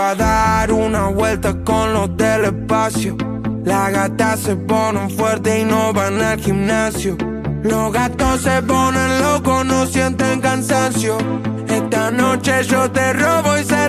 a dar una vuelta con los del espacio. Las gatas se ponen fuertes y no van al gimnasio. Los gatos se ponen locos, no sienten cansancio. Esta noche yo te robo y cerramos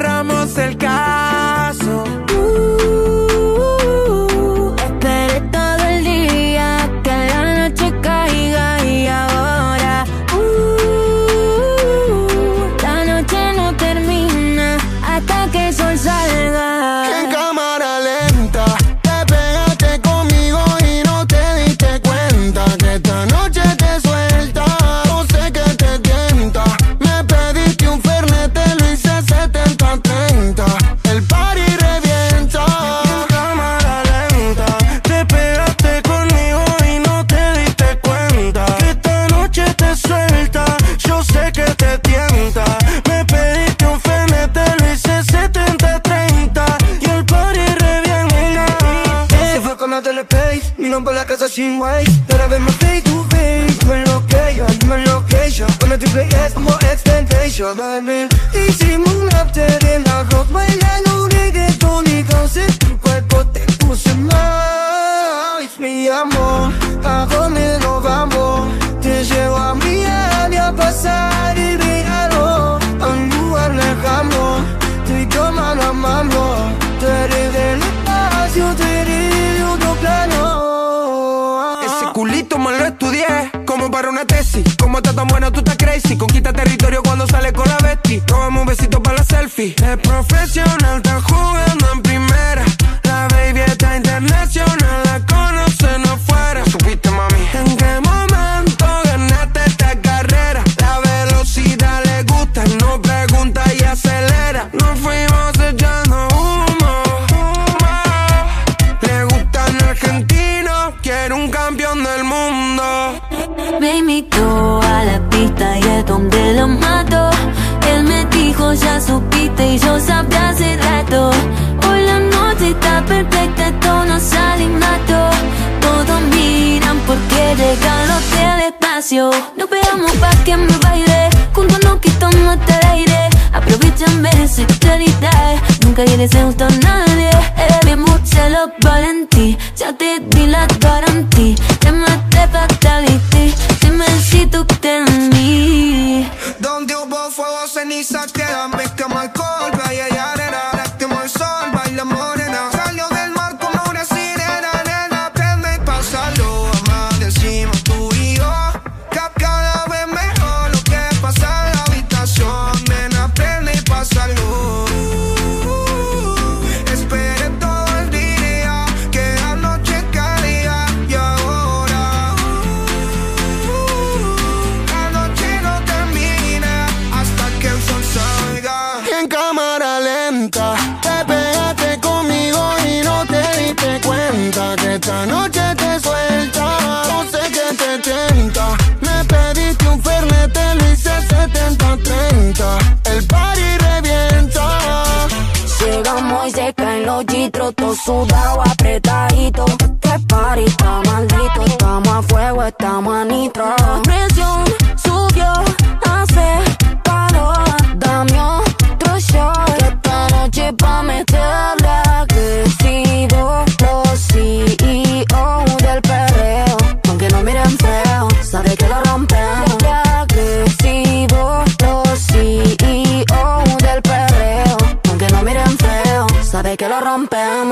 casa sin way Ahora vemos face to face, location, dime location Con la triple S como extentation, baby. Hicimos un after en la rock bailando reggaeton y tu cuerpo te puse mal Mi amor, ¿a dónde vamos? Te llevo a Miami a pasar y verano A un lugar lejano, te toman la mano. Tú eres del espacio, para una tesis. Como está tan bueno, tú estás crazy. Conquista territorio cuando sale con la bestia. Robamos un besito para la selfie. Es profesional, está Me invitó a la pista y es donde lo mato. Él me dijo, ya supiste y yo sabía hace rato. Hoy la noche está perfecta, esto no sale innato. Todos miran porque regalo del espacio. Nos pegamos pa' que me baile, juntos nos quitamos el aire. Aprovechame su claridad, nunca le gusto a nadie. Eres bien mucho lo valentí, ya te di la garantía. Chitros, todo sudado,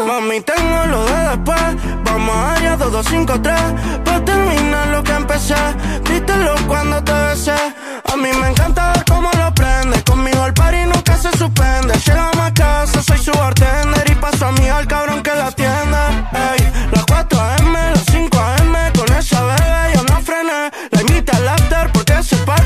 Mami, tengo lo de después. Vamos allá, 2253. Pa' terminar lo que empecé. Dítelo cuando te besé. A mí me encanta ver cómo lo prende. Conmigo el party nunca se suspende. Llegamos a casa, soy su bartender. Y paso a mí al cabrón que la atiende. Ey, las 4 AM, las 5 AM. Con esa bebé yo no frené. La invita al after porque se para